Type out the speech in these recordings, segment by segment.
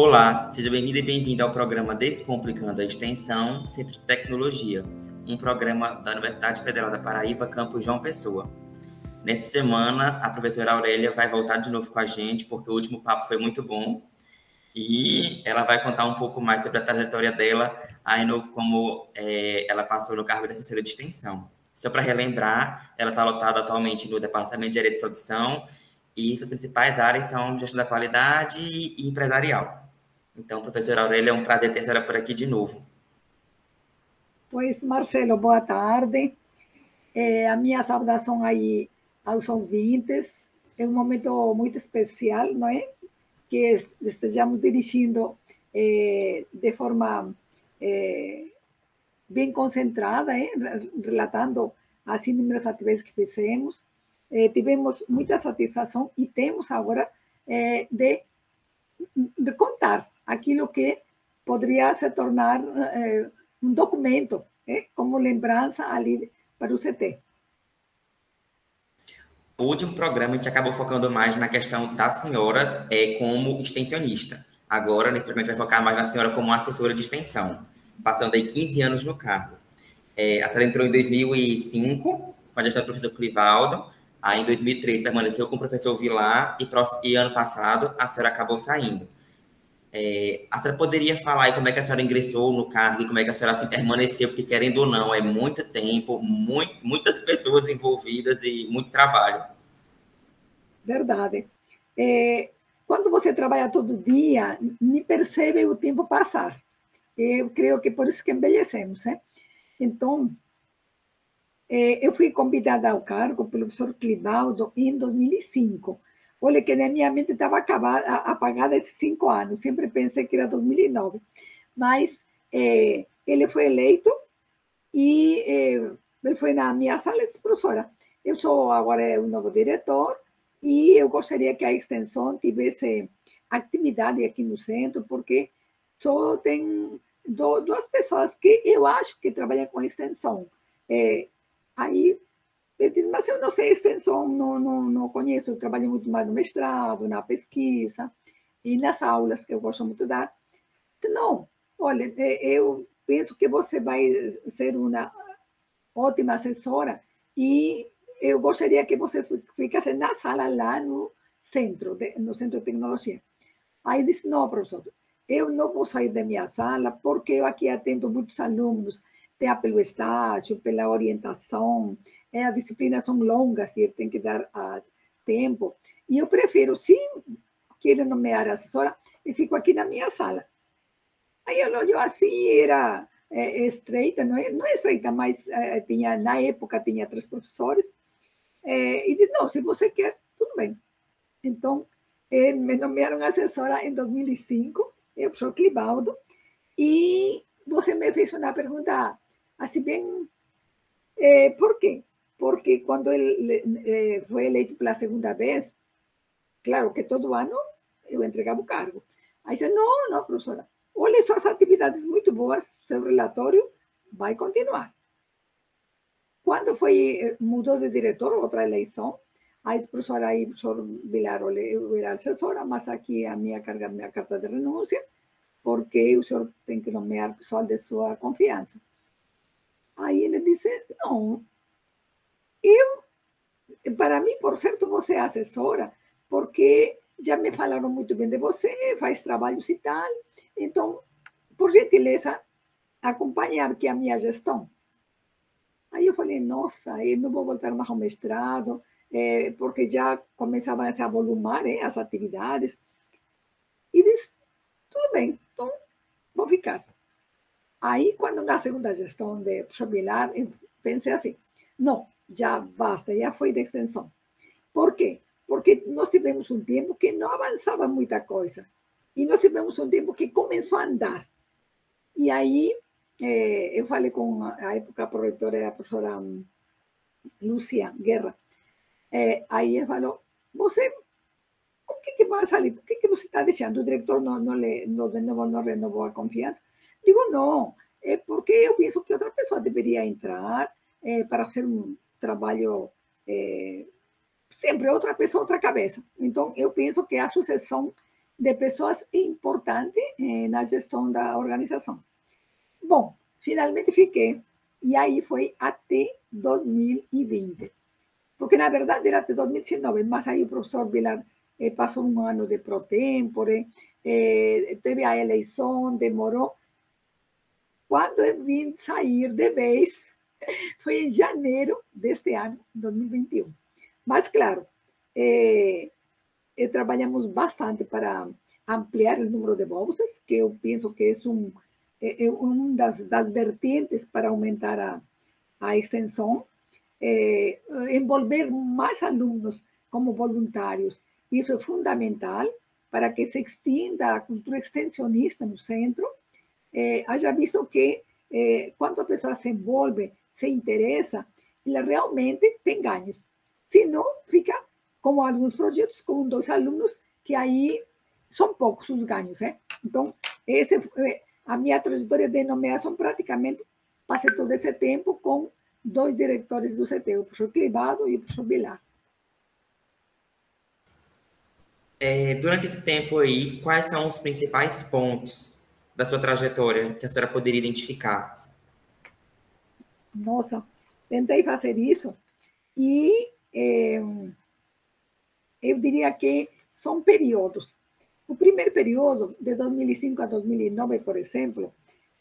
Olá, seja bem-vindo e bem-vindo ao programa Descomplicando a Extensão Centro de Tecnologia, um programa da Universidade Federal da Paraíba, campus João Pessoa. Nessa semana, a professora Aurélia vai voltar de novo com a gente, porque o último papo foi muito bom, e ela vai contar um pouco mais sobre a trajetória dela, aí no, como é, ela passou no cargo de assessora de extensão. Só para relembrar, ela está lotada atualmente no Departamento de Direito de Produção, e suas principais áreas são gestão da qualidade e empresarial. Então, professora Aurélia, é um prazer ter a senhora por aqui de novo. Pois, Marcelo, boa tarde. É, a minha saudação aí aos ouvintes. É um momento muito especial, não é? Que estejamos dirigindo é, de forma é, bem concentrada, é? relatando as inúmeras atividades que fizemos. É, tivemos muita satisfação e temos agora é, de, de contar aquilo que poderia se tornar eh, um documento, eh, como lembrança ali para o CT. O último programa a gente acabou focando mais na questão da senhora é, como extensionista. Agora, nesse programa, a gente vai focar mais na senhora como assessora de extensão, passando aí 15 anos no cargo. É, a senhora entrou em 2005, com a gestão do professor Clivaldo, aí em 2003 permaneceu com o professor Vilar, e, e ano passado a senhora acabou saindo. É, a senhora poderia falar aí como é que a senhora ingressou no cargo e como é que a senhora assim, permaneceu, porque querendo ou não, é muito tempo, muito, muitas pessoas envolvidas e muito trabalho. Verdade. É, quando você trabalha todo dia, nem percebe o tempo passar. Eu creio que por isso que envelhecemos, né? Então, é, eu fui convidada ao cargo pelo professor Clivaldo em 2005 Olha, que na minha mente estava apagada esses cinco anos. Sempre pensei que era 2009. Mas é, ele foi eleito e é, ele foi na minha sala e disse, professora, eu sou agora o novo diretor e eu gostaria que a extensão tivesse atividade aqui no centro, porque só tem duas pessoas que eu acho que trabalham com extensão. É, aí eu disse, mas eu não sei extensão, não, não, não conheço, eu trabalho muito mais no mestrado, na pesquisa, e nas aulas que eu gosto muito de dar. Disse, não, olha, eu penso que você vai ser uma ótima assessora e eu gostaria que você ficasse na sala lá no centro, no centro de tecnologia. Aí disse, não, professor, eu não vou sair da minha sala porque eu aqui atendo muitos alunos, tem pelo estágio, pela orientação, é, as disciplinas são longas e tem que dar uh, tempo. E eu prefiro, se quero nomear assessora, eu fico aqui na minha sala. Aí eu olho assim, era é, estreita, não é, não é estreita, mas é, tinha, na época tinha três professores, é, e disse, não, se você quer, tudo bem. Então, é, me nomearam assessora em 2005, eu sou Clivaldo, e você me fez uma pergunta assim bem, é, por quê? Porque quando ele eh, eleito pela segunda vez, claro que todo ano eu entregava o cargo. Aí disse, não, não, professora, olha suas atividades muito boas, seu relatório vai continuar. Quando foi, eh, mudou de diretor, outra eleição, aí professora, aí professor Vilar, olha, eu era assessora, mas aqui a minha carga, minha carta de renúncia, porque o senhor tem que nomear pessoal de sua confiança. Aí ele disse, não, para mim, por certo, você é assessora, porque já me falaram muito bem de você, faz trabalhos e tal. Então, por gentileza, acompanhar aqui a minha gestão. Aí eu falei, nossa, eu não vou voltar mais ao mestrado, é, porque já começavam a se avolumar é, as atividades. E disse, tudo bem, então vou ficar. Aí, quando na segunda gestão de Chobilar, pensei assim, não, já basta, já foi de extensão. Por quê? Porque nós tivemos um tempo que não avançava muita coisa. E nós tivemos um tempo que começou a andar. E aí, eh, eu falei com época a proreitora, a professora Lúcia Guerra. Eh, aí ele falou, você, o que, que vai sair? Por que, que você está deixando? O diretor não, não, le, não, de novo, não renovou a confiança? Digo, não, é porque eu penso que outra pessoa deveria entrar eh, para fazer um trabalho é, sempre outra pessoa, outra cabeça. Então, eu penso que a sucessão de pessoas importantes eh, na gestão da organização. Bom, finalmente fiquei, e aí foi até 2020. Porque, na verdade, era até 2019, mas aí o professor Vilar eh, passou um ano de pro tempore, eh, teve a eleição, demorou. Quando eu vim sair de vez, foi em janeiro deste ano, 2021. Mas, claro, eh, eh, trabalhamos bastante para ampliar o número de bolsas, que eu penso que é um, é, é uma das, das vertentes para aumentar a, a extensão, eh, envolver mais alunos como voluntários. Isso é fundamental para que se extienda a cultura extensionista no centro. Eh, haja visto que eh, quando a pessoa se envolve, se interessa, ela realmente tem ganhos. Se não, fica como alguns projetos com dois alunos, que aí são poucos os ganhos. Né? Então, esse, eh, a minha trajetória de nomeação praticamente passei todo esse tempo com dois diretores do CT, o professor Clivado e o professor Vilar. É, durante esse tempo aí, quais são os principais pontos da sua trajetória que a senhora poderia identificar? Nossa, tentei fazer isso e é, eu diria que são períodos. O primeiro período, de 2005 a 2009, por exemplo,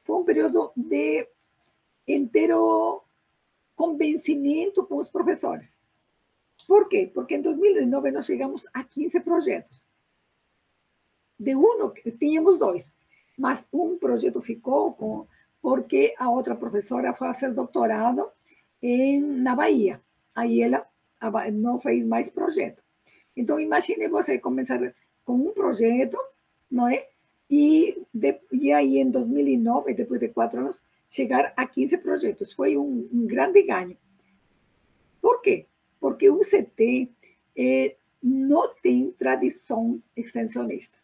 foi um período de inteiro convencimento com os professores. Por quê? Porque em 2009 nós chegamos a 15 projetos. De um, tínhamos dois, mas um projeto ficou com, porque a outra professora foi fazer doutorado em, na Bahia. Aí ela não fez mais projeto. Então, imagine você começar com um projeto, não é? E, de, e aí, em 2009, depois de quatro anos, chegar a 15 projetos. Foi um, um grande ganho. Por quê? Porque o CT eh, não tem tradição extensionista.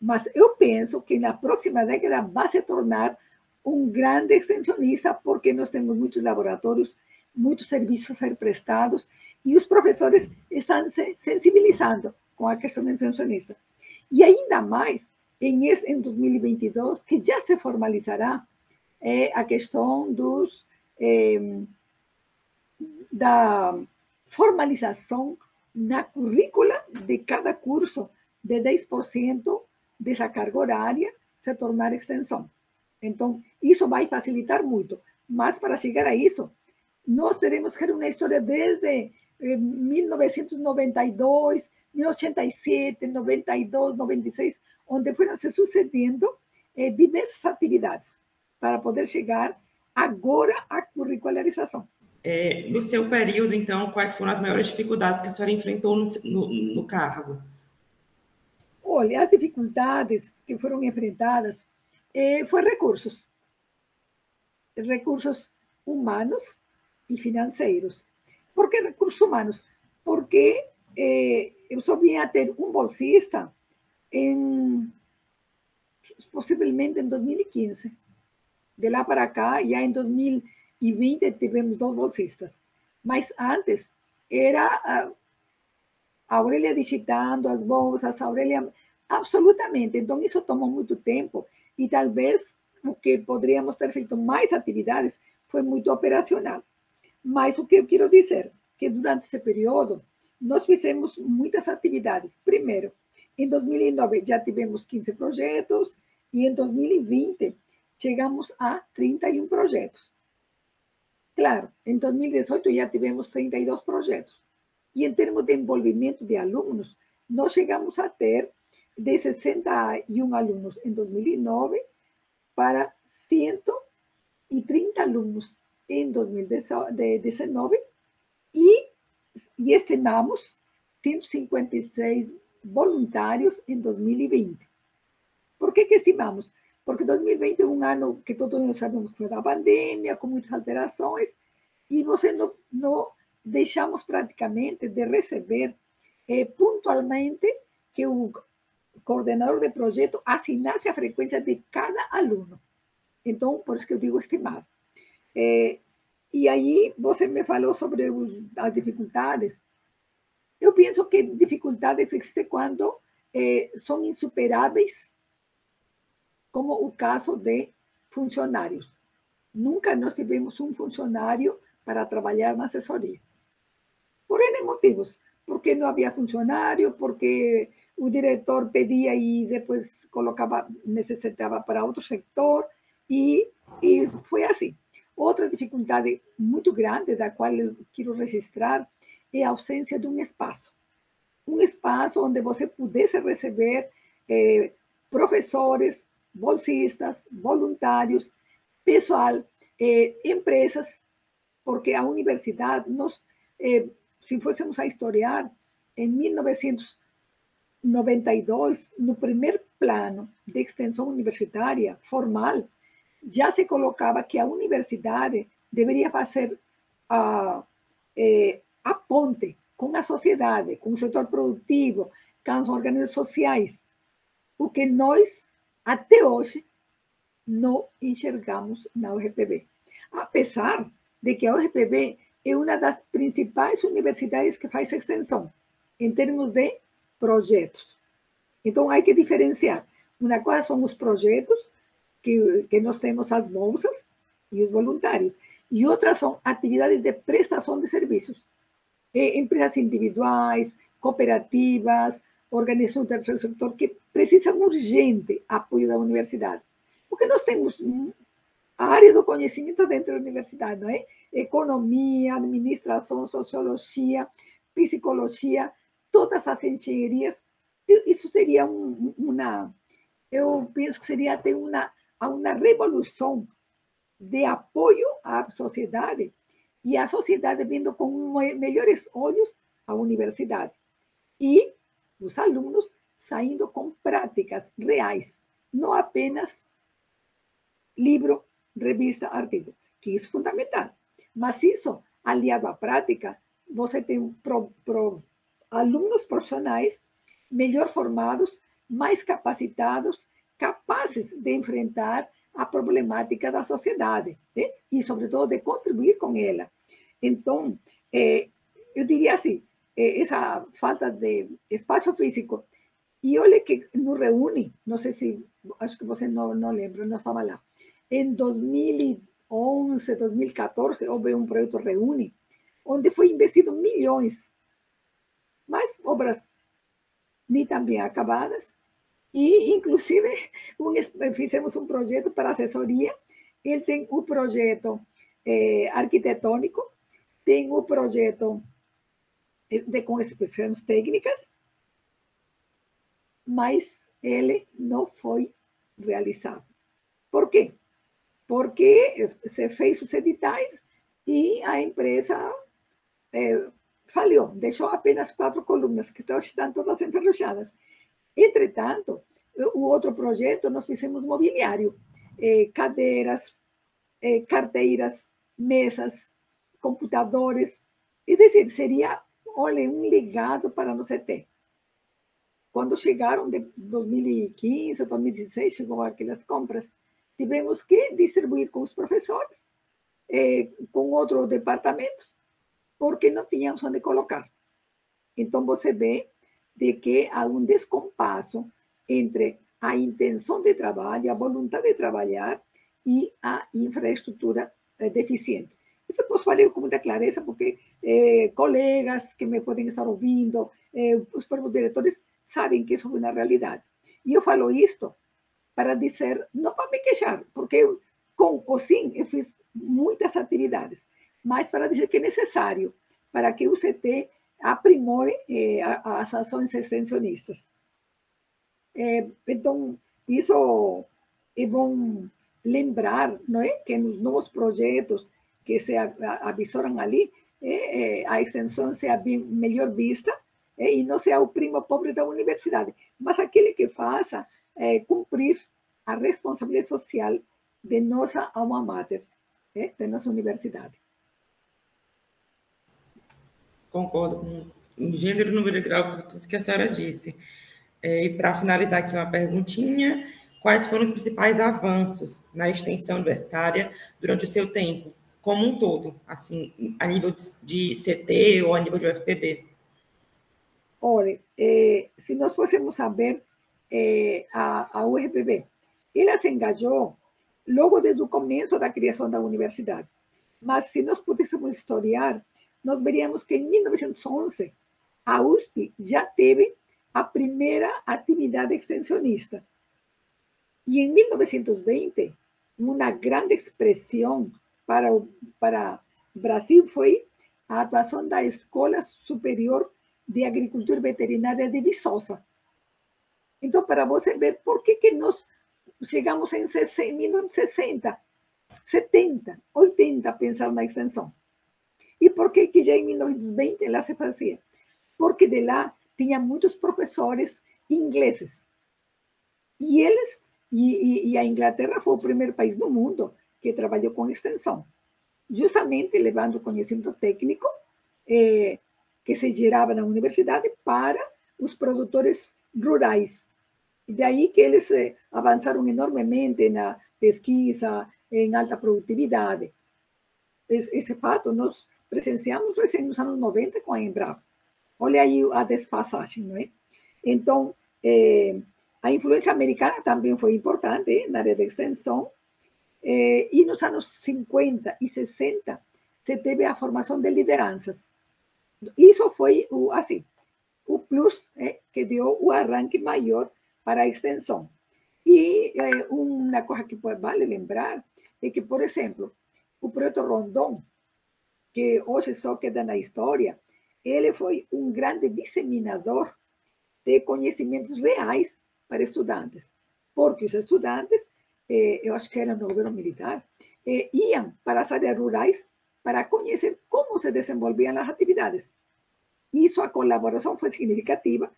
Mas eu penso que na próxima década vai se tornar um grande extensionista, porque nós temos muitos laboratórios, muitos serviços a ser prestados, e os professores estão se sensibilizando com a questão extensionista. E ainda mais em, em 2022, que já se formalizará é, a questão dos, é, da formalização na currícula de cada curso de 10% dessa carga horária se tornar extensão. Então, isso vai facilitar muito. Mas para chegar a isso, nós teremos que ter uma história desde 1992, 1987, 92, 96, onde foram se sucedendo eh, diversas atividades para poder chegar agora à curricularização. É, no seu período, então, quais foram as maiores dificuldades que a senhora enfrentou no, no, no cargo? Olha, as dificuldades que foram enfrentadas eh, foram recursos. Recursos humanos e financeiros. Por que recursos humanos? Porque eh, eu só vinha ter um bolsista em, possivelmente em 2015. De lá para cá, já em 2020, tivemos dois bolsistas. Mas antes, era a Aurélia digitando as bolsas, a Aurélia, absolutamente. Então, isso tomou muito tempo e talvez o que poderíamos ter feito mais atividades foi muito operacional. Mas o que eu quero dizer que durante esse período nós fizemos muitas atividades. Primeiro, em 2009 já tivemos 15 projetos e em 2020 chegamos a 31 projetos. Claro, em 2018 já tivemos 32 projetos. E em termos de envolvimento de alunos, nós chegamos a ter de 61 alunos em 2009 para 130 alunos em 2019 e, e estimamos 156 voluntários em 2020. Por que, que estimamos? Porque 2020 é um ano que todos nós sabemos que foi da pandemia, com muitas alterações, e você não, não deixamos praticamente de receber eh, pontualmente que o coordenador de projeto assinasse a frequência de cada aluno. Então, por isso que eu digo estimado. É, e aí você me falou sobre as dificuldades. Eu penso que dificuldades existem quando eh, são insuperáveis, como o caso de funcionários. Nunca nós tivemos um funcionário para trabalhar na assessoria. Por N motivos. Porque não havia funcionário, porque o diretor pedia e depois colocava, necessitava para outro setor, e, e foi assim. Outra dificuldade muito grande, da qual eu quero registrar, é a ausência de um espaço. Um espaço onde você pudesse receber eh, professores, bolsistas, voluntários, pessoal, eh, empresas, porque a universidade, nós, eh, se fôssemos a historiar, em 1992, no primeiro plano de extensão universitária formal, já se colocava que a universidade deveria fazer a, eh, a ponte com a sociedade, com o setor produtivo, com as organizações sociais, o que nós, até hoje, não enxergamos na UFPB. Apesar de que a UFPB é uma das principais universidades que faz extensão, em termos de projetos. Então, há que diferenciar. Uma coisa são os projetos, que, que nós temos as bolsas e os voluntários, e outras são atividades de prestação de serviços. É, empresas individuais, cooperativas, organizações do terceiro setor que precisam urgente apoio da universidade. Porque nós temos a área do conhecimento dentro da universidade, não é? Economia, administração, sociologia, psicologia, todas as engenharias. Isso seria um, uma, eu penso que seria até uma, uma revolução de apoio à sociedade e a sociedade vendo com melhores olhos a universidade. E os alunos saindo com práticas reais, não apenas livro, revista, artigo, que isso é fundamental. Mas isso, aliado à prática, você tem pro, pro, alunos profissionais melhor formados, mais capacitados, capazes de enfrentar a problemática da sociedade né? e, sobretudo, de contribuir com ela. Então, eh, eu diria assim, eh, essa falta de espaço físico, e olha que nos reúne, não sei se, acho que você não, não lembra, não estava lá, em 2011, 2014, houve um projeto Reúne, onde foi investido milhões, mas obras nem tão bem acabadas, e, inclusive, um, fizemos um projeto para assessoria. Ele tem o um projeto é, arquitetônico, tem o um projeto de, com especificações técnicas, mas ele não foi realizado. Por quê? Porque se fez os editais e a empresa falhou, deixou apenas quatro colunas, que estão todas enferrujadas. Entretanto, o outro projeto nós fizemos mobiliário, eh, cadeiras, eh, carteiras, mesas, computadores. É dizer, seria, olha, um legado para nós ter. Quando chegaram de 2015, 2016, chegou aquelas compras, tivemos que distribuir com os professores, eh, com outro departamento, porque não tínhamos onde colocar. Então, você vê de que há um descompasso entre a intenção de trabalho, a vontade de trabalhar e a infraestrutura eh, deficiente. Isso eu posso falar com muita clareza, porque eh, colegas que me podem estar ouvindo, eh, os próprios diretores, sabem que isso é uma realidade. E eu falo isto para dizer, não para me queixar, porque eu, com ou sim, eu fiz muitas atividades, mas para dizer que é necessário para que o CT aprimore eh, as ações extensionistas. É, então, isso é bom lembrar, não é? Que nos novos projetos que se avisoram ali, é, é, a extensão seja bem, melhor vista e não seja o primo pobre da universidade, mas aquele que faça cumprir a responsabilidade social de nossa alma mater, de nossa universidade. Concordo com o gênero, número e grau, tudo que a senhora disse. É, e para finalizar aqui uma perguntinha, quais foram os principais avanços na extensão universitária durante o seu tempo, como um todo, assim, a nível de CT ou a nível de UFPB? Olha, eh, se nós fôssemos saber eh, a, a UFPB, ela se engajou logo desde o começo da criação da universidade. Mas se nós pudéssemos historiar, nós veríamos que em 1911 a USP já teve a primeira atividade extensionista. E em 1920, uma grande expressão para para Brasil foi a atuação da Escola Superior de Agricultura Veterinária de Viçosa. Então, para você ver por que, que nós chegamos em 1960, 70, 80 a pensar na extensão. E por que, que já em 1920 ela se fazia? Porque de lá tinha muitos professores ingleses. E eles, e, e a Inglaterra foi o primeiro país do mundo que trabalhou com extensão, justamente levando conhecimento técnico eh, que se gerava na universidade para os produtores rurais. E daí que eles eh, avançaram enormemente na pesquisa em alta produtividade. Esse fato nós presenciamos recém nos anos 90 com a Embrapa. Olha aí a desfasagem, não é? Então, a influência americana também foi importante na área de extensão, e nos anos 50 e 60 se teve a formação de lideranças. Isso foi o, assim, o plus eh, que deu o arranque maior para a extensão. E eh, uma coisa que vale lembrar é que, por exemplo, o projeto Rondon, que hoje só queda na história, ele foi um grande disseminador de conhecimentos reais para estudantes, porque os estudantes, eh, eu acho que era no governo militar, eh, iam para as áreas rurais para conhecer como se desenvolviam as atividades. Isso, a colaboração foi significativa,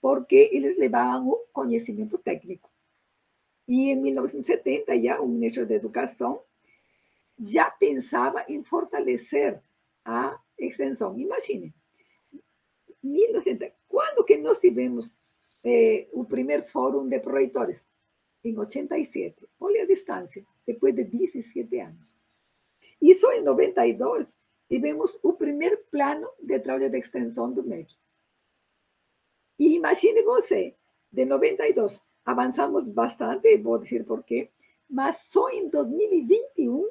porque eles levavam o conhecimento técnico. E em 1970, já o ministro da Educação já pensava em fortalecer a extensão. Imagine, 1970, quando que nós tivemos eh, o primeiro fórum de proreitores? Em 87. Olha a distância, depois de 17 anos. E só em 92 tivemos o primeiro plano de trabalho de extensão do MEC. E imagine você, de 92 avançamos bastante, vou dizer por quê, mas só em 2021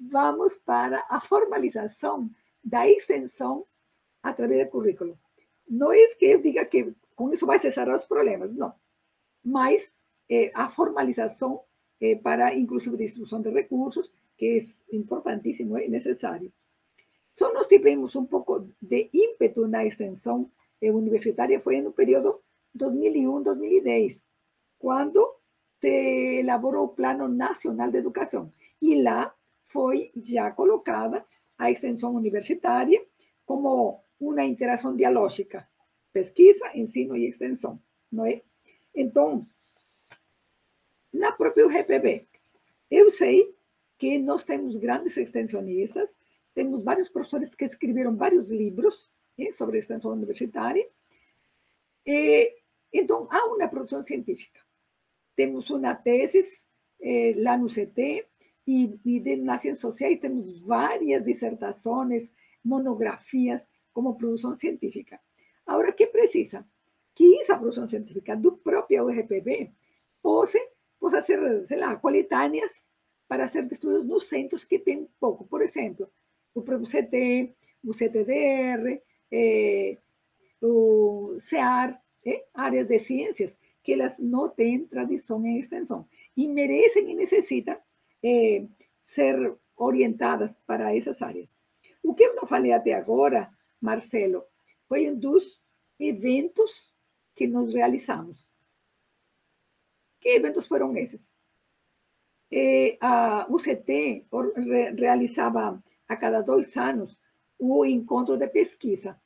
vamos para a formalização da extensão através do currículo. Não é que eu diga que com isso vai cessar os problemas, não. Mas eh, a formalização eh, para, inclusive, distribuição de recursos, que é importantíssimo e necessário. Só nós tivemos um pouco de ímpeto na extensão universitária, foi no período 2001-2010, quando se elaborou o Plano Nacional de Educação. E lá foi já colocada a extensão universitária como uma interação dialógica, pesquisa, ensino e extensão, não é? Então, na própria UGPB, eu sei que nós temos grandes extensionistas, temos vários professores que escreveram vários livros né, sobre extensão universitária. E, então, há uma produção científica. Temos uma tese eh, lá no CT, e, e de, nas ciências sociais temos várias dissertações, monografias como produção científica. Agora, que precisa? Que essa produção científica do próprio URPB possa, possa ser, sei lá, coletâneas para ser distribuídas nos centros que têm pouco. Por exemplo, o CT, o CTDR, eh, o CEAR, eh, áreas de ciências que elas não têm tradição em extensão e merecem e necessitam eh, ser orientadas para essas áreas. O que eu não falei até agora, Marcelo, foi um dos eventos que nós realizamos. Que eventos foram esses? Eh, a UCT realizava a cada dois anos o encontro de pesquisa.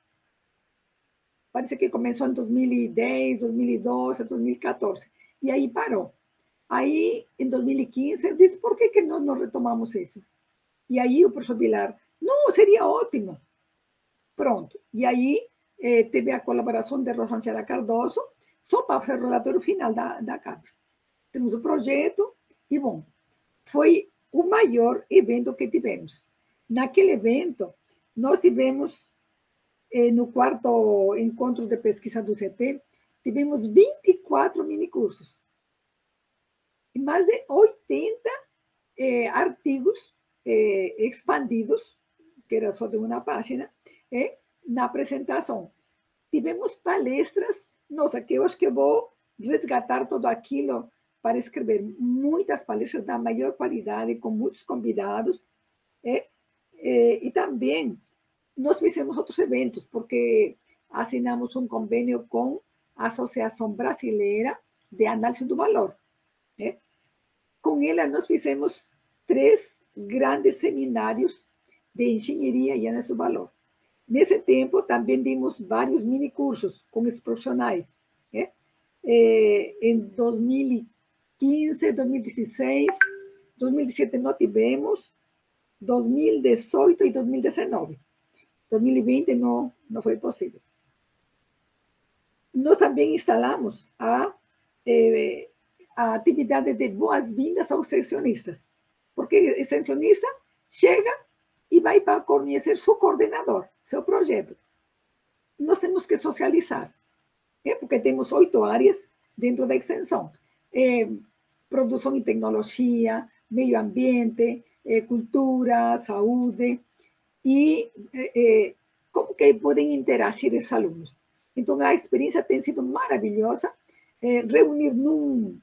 Parece que começou em 2010, 2012, 2014. E aí parou. Aí, em 2015, eu disse, por que, que nós não retomamos isso? E aí o professor Vilar, não, seria ótimo. Pronto. E aí eh, teve a colaboração de Rosângela Cardoso, só para ser o relatório final da, da CAPES. Temos o projeto e, bom, foi o maior evento que tivemos. Naquele evento, nós tivemos eh, no quarto encontro de pesquisa do CT, tivemos 24 minicursos mais de 80 eh, artigos eh, expandidos, que era só de uma página, eh, na apresentação. Tivemos palestras, nossa, que eu acho que vou resgatar tudo aquilo para escrever muitas palestras da maior qualidade, com muitos convidados, eh, eh, e também nós fizemos outros eventos, porque assinamos um convênio com a Associação Brasileira de Análise do Valor. Com ela, nós fizemos três grandes seminários de engenharia e do valor. Nesse tempo, também dimos vários mini cursos com os profissionais. Né? É, em 2015, 2016, 2017 não tivemos, 2018 e 2019. 2020 não, não foi possível. Nós também instalamos a, eh, a atividade de boas-vindas aos extensionistas, porque o chega e vai para conhecer seu coordenador, seu projeto. Nós temos que socializar, é? porque temos oito áreas dentro da extensão. É, produção e tecnologia, meio ambiente, é, cultura, saúde, e é, como que podem interagir esses alunos. Então, a experiência tem sido maravilhosa, reunir num,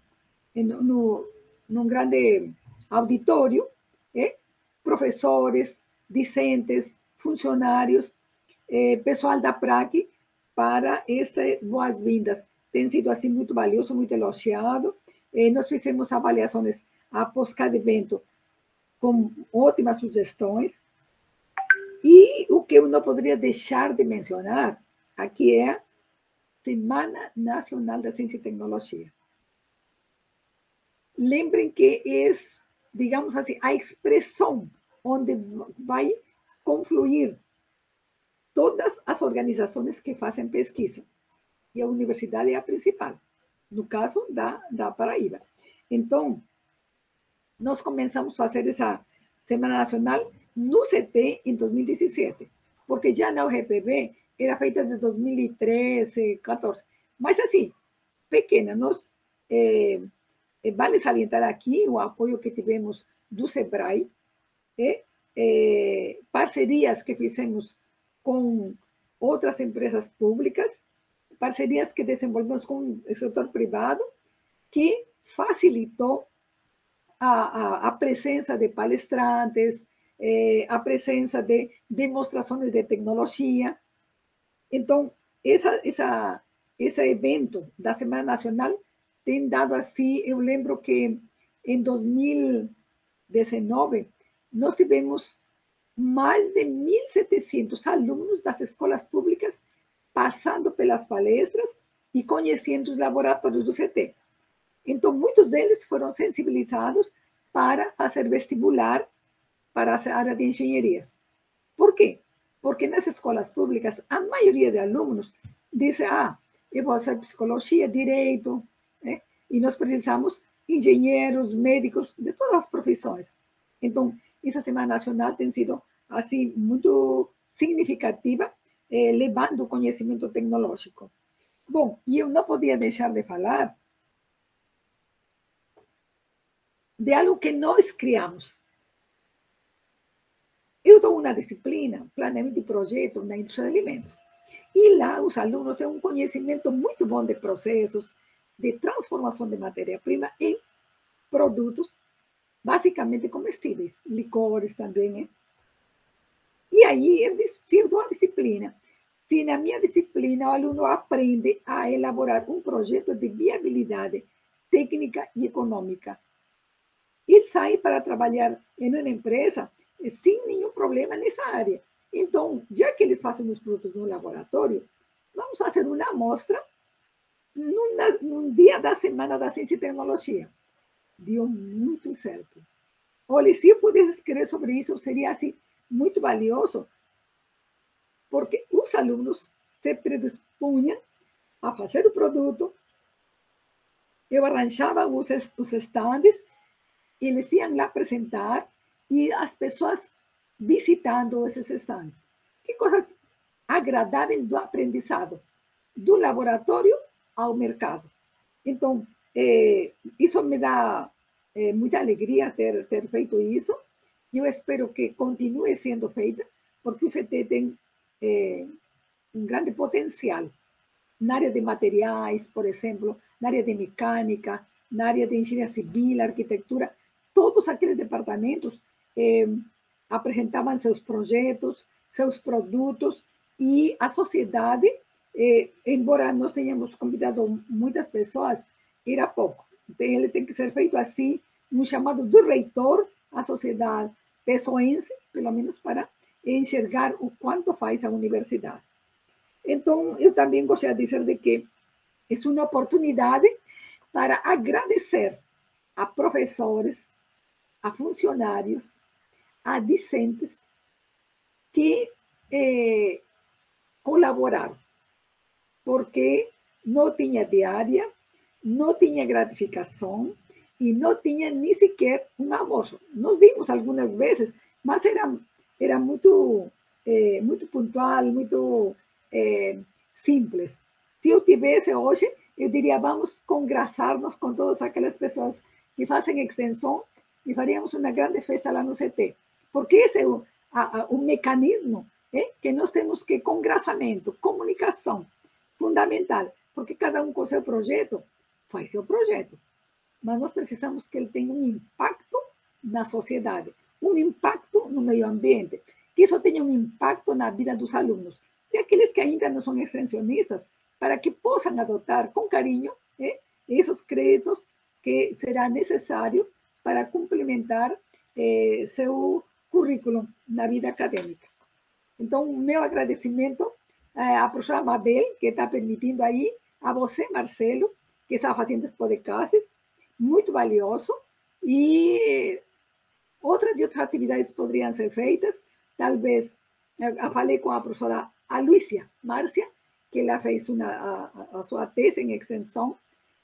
no, num grande auditório é, professores, discentes, funcionários, é, pessoal da PRAC, para estas boas-vindas. Tem sido assim muito valioso, muito elogiado. É, nós fizemos avaliações após cada evento com ótimas sugestões. E o que eu não poderia deixar de mencionar aqui é a Semana Nacional da Ciência e Tecnologia. Lembrem que é, digamos assim, a expressão onde vai confluir todas as organizações que fazem pesquisa. E a universidade é a principal, no caso da, da Paraíba. Então, nós começamos a fazer essa Semana Nacional no CT em 2017, porque já na UGPB era feita de 2013, 14, mas assim, pequena. Nós, é, vale salientar aqui o apoio que tivemos do SEBRAE, é, é, parcerias que fizemos com outras empresas públicas, parcerias que desenvolvemos com o setor privado, que facilitou a, a, a presença de palestrantes, eh, a presença de demonstrações de tecnologia. Então, essa, essa, esse evento da Semana Nacional tem dado assim, eu lembro que em 2019 nós tivemos mais de 1.700 alunos das escolas públicas passando pelas palestras e conhecendo os laboratórios do CT. Então, muitos deles foram sensibilizados para fazer vestibular para a área de engenharias. Por quê? Porque nas escolas públicas, a maioria de alunos diz, ah, eu vou fazer psicologia, direito, né? e nós precisamos engenheiros, médicos, de todas as profissões. Então, essa Semana Nacional tem sido, assim, muito significativa, eh, levando conhecimento tecnológico. Bom, e eu não podia deixar de falar de algo que nós criamos, eu dou uma disciplina, planeamento de projeto na indústria de alimentos. E lá os alunos têm um conhecimento muito bom de processos de transformação de matéria-prima em produtos basicamente comestíveis, licores também. E aí, eu, dou a disciplina, se na minha disciplina o aluno aprende a elaborar um projeto de viabilidade técnica e econômica, ele sai para trabalhar em uma empresa sem nenhum problema nessa área. Então, já que eles fazem os produtos no laboratório, vamos fazer uma amostra num, dia da Semana da Ciência e Tecnologia. Deu muito certo. Olha, se eu pudesse escrever sobre isso, seria assim, muito valioso, porque os alunos se predispunham a fazer o produto, eu arranjava os, os estandes, eles iam lá apresentar, e as pessoas visitando esses stands. Que coisas agradável do aprendizado, do laboratório ao mercado. Então, é, isso me dá é, muita alegria ter, ter feito isso. Eu espero que continue sendo feita, porque o CT tem é, um grande potencial na área de materiais, por exemplo, na área de mecânica, na área de engenharia civil, arquitetura, todos aqueles departamentos apresentavam seus projetos, seus produtos e a sociedade, eh, embora nós tenhamos convidado muitas pessoas, era pouco. Então, ele tem que ser feito assim, um chamado do reitor à sociedade pessoense, pelo menos para enxergar o quanto faz a universidade. Então, eu também gostaria de dizer de que é uma oportunidade para agradecer a professores, a funcionários, a discentes que eh, colaboraram, porque não tinha diária, não tinha gratificação e não tinha nem sequer um almoço. Nós vimos algumas vezes, mas era, era muito, eh, muito pontual, muito eh, simples. Se eu tivesse hoje, eu diria, vamos congraçar-nos com todas aquelas pessoas que fazem extensão e faríamos uma grande festa lá no CT. Porque esse é o, a, a, o mecanismo é, que nós temos que congraçamento, comunicação, fundamental. Porque cada um com seu projeto faz seu projeto. Mas nós precisamos que ele tenha um impacto na sociedade, um impacto no meio ambiente, que isso tenha um impacto na vida dos alunos. E aqueles que ainda não são extensionistas, para que possam adotar com carinho eh, esses créditos que será necessário para complementar eh, seu currículo na vida acadêmica. Então, meu agradecimento eh, à professora Mabel, que está permitindo aí, a você, Marcelo, que está fazendo esse podcast, muito valioso, e outras e outras atividades poderiam ser feitas, talvez, eu falei com a professora Luísia Márcia, que ela fez uma, a, a sua tese em extensão.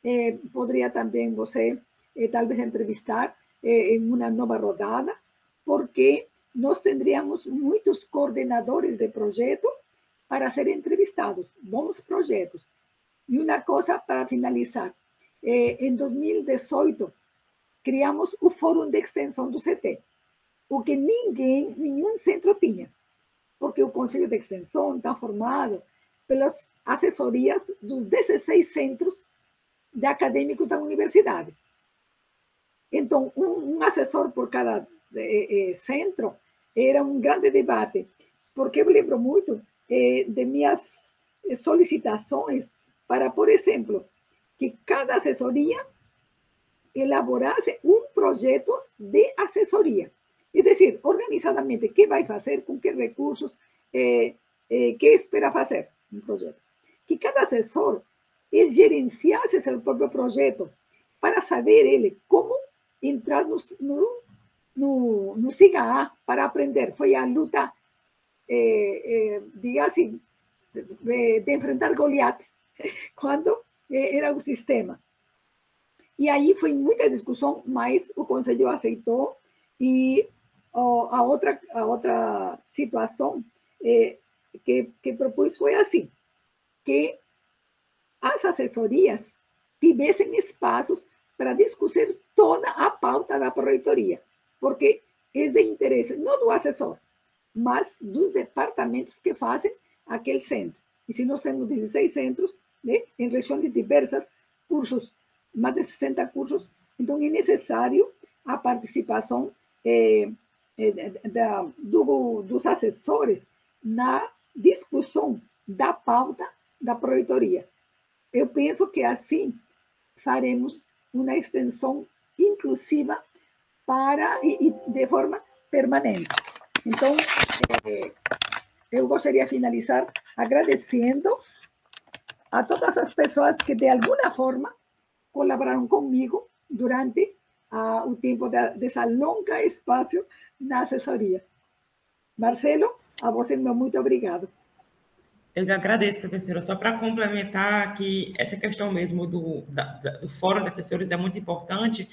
Eh, poderia também você, eh, talvez, entrevistar eh, em uma nova rodada, porque nós teríamos muitos coordenadores de projeto para serem entrevistados, bons projetos. E uma coisa para finalizar: em 2018, criamos o Fórum de Extensão do CT, o que ninguém, nenhum centro tinha, porque o Conselho de Extensão está formado pelas assessorias dos 16 centros de acadêmicos da universidade. Então, um, um assessor por cada eh, eh, centro era um grande debate, porque eu lembro muito eh, de minhas solicitações para, por exemplo, que cada assessoria elaborasse um projeto de assessoria. É decir, organizadamente, o que vai fazer, com que recursos, eh, eh, espera fazer um projeto. Que cada assessor ele gerenciasse seu próprio projeto para saber ele como entrar no, no, no, no SIGA para aprender. Foi a luta, eh, eh, digamos assim, de, de, enfrentar Goliath, quando eh, era o sistema. E aí foi muita discussão, mas o conselho aceitou e oh, a outra a outra situação eh, que, que propus foi assim, que as assessorias tivessem espaços para discutir toda a pauta da proreitoria, porque é de interesse não do assessor, mas dos departamentos que fazem aquele centro. E se nós temos 16 centros, né, em regiões diversas, cursos, mais de 60 cursos, então é necessário a participação eh, eh, da, do, dos assessores na discussão da pauta da proreitoria. Eu penso que assim faremos uma extensão inclusiva para e, e de forma permanente. Então, eh, eu gostaria de finalizar agradecendo a todas as pessoas que de alguma forma colaboraram comigo durante ah, o tempo de, dessa longa espaço na assessoria. Marcelo, a você, meu muito obrigado. Eu agradeço, professora. Só para complementar que essa questão mesmo do, da, do Fórum de Assessores é muito importante,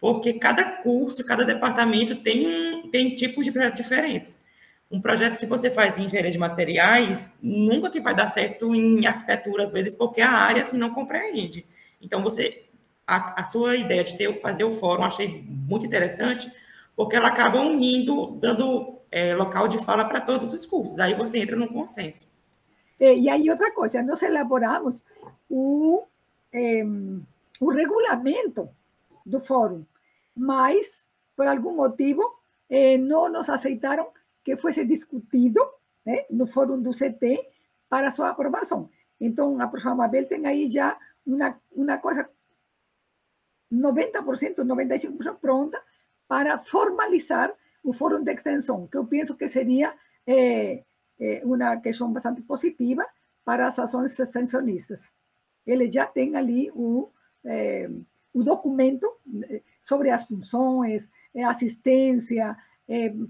porque cada curso, cada departamento tem, um, tem tipos de projetos diferentes. um projeto que você faz em engenharia de materiais nunca que vai dar certo em arquitetura, às vezes, porque a área assim, não compreende. Então, você a, a sua ideia de ter, fazer o fórum, achei muito interessante, porque ela acaba unindo, dando é, local de fala para todos os cursos. Aí você entra num consenso. É, e aí outra coisa, nós elaboramos o, é, o regulamento do fórum, mas, por algum motivo, não nos aceitaram que fosse discutido né, no fórum do CT para sua aprovação. Então, a professora Mabel tem aí já uma, uma coisa 90%, 95% pronta para formalizar o fórum de extensão, que eu penso que seria é, é, uma bastante positiva para as ações extensionistas. Ele já tem ali o, o documento sobre as funções, assistência,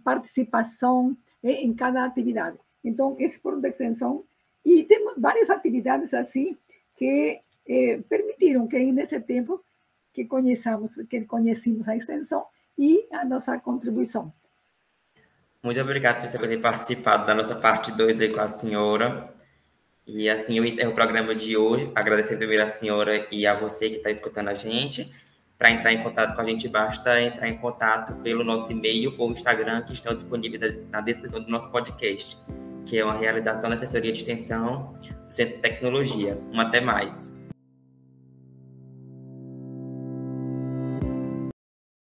participação em cada atividade. Então, esse fórum de extensão, e temos várias atividades assim que permitiram que nesse tempo que conheçamos, que conhecemos a extensão e a nossa contribuição. Muito obrigado por ter participado da nossa parte 2 aí com a senhora. E assim eu encerro o programa de hoje. Agradecer primeiro a senhora e a você que está escutando a gente. Para entrar em contato com a gente, basta entrar em contato pelo nosso e-mail ou Instagram, que estão disponíveis na descrição do nosso podcast, que é uma realização da assessoria de extensão do Centro de Tecnologia. Um até mais.